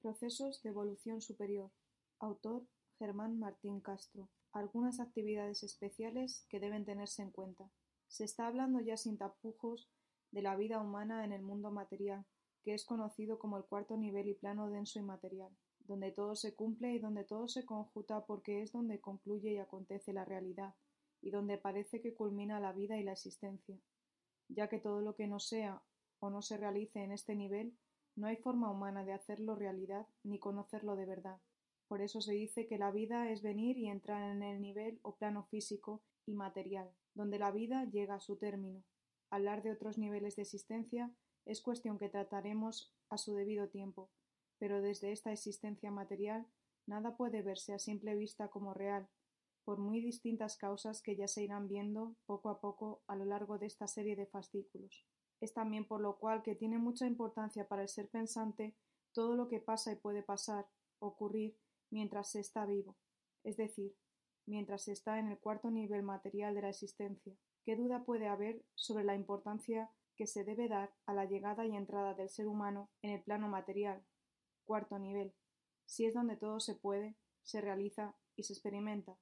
Procesos de evolución superior. Autor Germán Martín Castro. Algunas actividades especiales que deben tenerse en cuenta. Se está hablando ya sin tapujos de la vida humana en el mundo material, que es conocido como el cuarto nivel y plano denso y material, donde todo se cumple y donde todo se conjuta porque es donde concluye y acontece la realidad, y donde parece que culmina la vida y la existencia, ya que todo lo que no sea o no se realice en este nivel no hay forma humana de hacerlo realidad ni conocerlo de verdad. Por eso se dice que la vida es venir y entrar en el nivel o plano físico y material, donde la vida llega a su término. Hablar de otros niveles de existencia es cuestión que trataremos a su debido tiempo, pero desde esta existencia material nada puede verse a simple vista como real, por muy distintas causas que ya se irán viendo poco a poco a lo largo de esta serie de fascículos. Es también por lo cual que tiene mucha importancia para el ser pensante todo lo que pasa y puede pasar, ocurrir, mientras se está vivo, es decir, mientras se está en el cuarto nivel material de la existencia. ¿Qué duda puede haber sobre la importancia que se debe dar a la llegada y entrada del ser humano en el plano material, cuarto nivel, si es donde todo se puede, se realiza y se experimenta?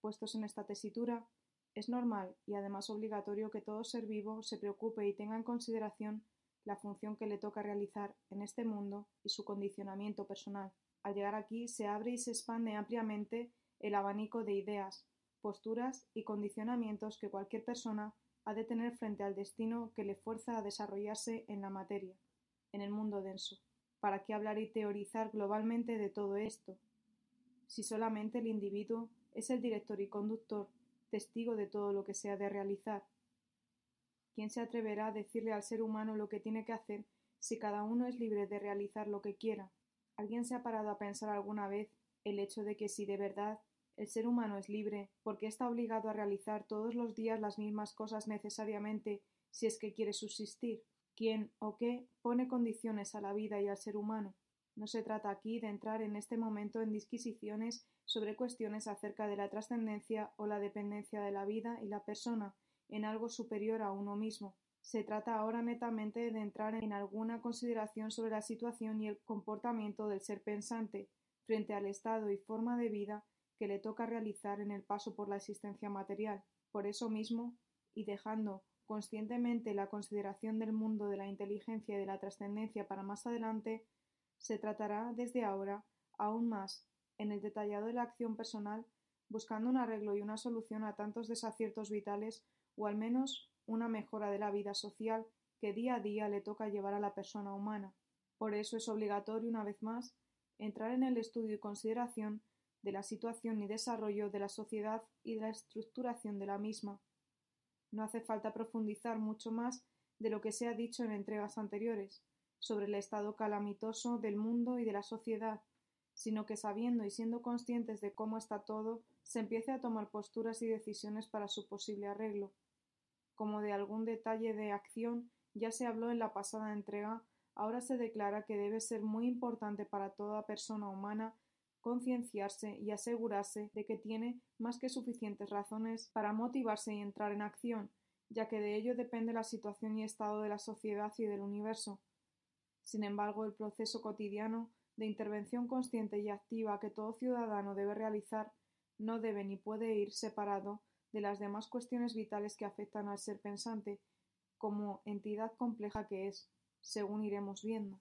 Puestos en esta tesitura, es normal y además obligatorio que todo ser vivo se preocupe y tenga en consideración la función que le toca realizar en este mundo y su condicionamiento personal. Al llegar aquí se abre y se expande ampliamente el abanico de ideas, posturas y condicionamientos que cualquier persona ha de tener frente al destino que le fuerza a desarrollarse en la materia, en el mundo denso. ¿Para qué hablar y teorizar globalmente de todo esto? Si solamente el individuo es el director y conductor testigo de todo lo que se ha de realizar. ¿Quién se atreverá a decirle al ser humano lo que tiene que hacer si cada uno es libre de realizar lo que quiera? ¿Alguien se ha parado a pensar alguna vez el hecho de que si de verdad el ser humano es libre, porque está obligado a realizar todos los días las mismas cosas necesariamente si es que quiere subsistir? ¿Quién o qué pone condiciones a la vida y al ser humano? No se trata aquí de entrar en este momento en disquisiciones sobre cuestiones acerca de la trascendencia o la dependencia de la vida y la persona en algo superior a uno mismo. Se trata ahora netamente de entrar en alguna consideración sobre la situación y el comportamiento del ser pensante frente al estado y forma de vida que le toca realizar en el paso por la existencia material. Por eso mismo, y dejando conscientemente la consideración del mundo de la inteligencia y de la trascendencia para más adelante, se tratará desde ahora aún más en el detallado de la acción personal, buscando un arreglo y una solución a tantos desaciertos vitales o al menos una mejora de la vida social que día a día le toca llevar a la persona humana. Por eso es obligatorio, una vez más, entrar en el estudio y consideración de la situación y desarrollo de la sociedad y de la estructuración de la misma. No hace falta profundizar mucho más de lo que se ha dicho en entregas anteriores sobre el estado calamitoso del mundo y de la sociedad, sino que sabiendo y siendo conscientes de cómo está todo, se empiece a tomar posturas y decisiones para su posible arreglo. Como de algún detalle de acción ya se habló en la pasada entrega, ahora se declara que debe ser muy importante para toda persona humana concienciarse y asegurarse de que tiene más que suficientes razones para motivarse y entrar en acción, ya que de ello depende la situación y estado de la sociedad y del universo, sin embargo, el proceso cotidiano de intervención consciente y activa que todo ciudadano debe realizar no debe ni puede ir separado de las demás cuestiones vitales que afectan al ser pensante, como entidad compleja que es, según iremos viendo.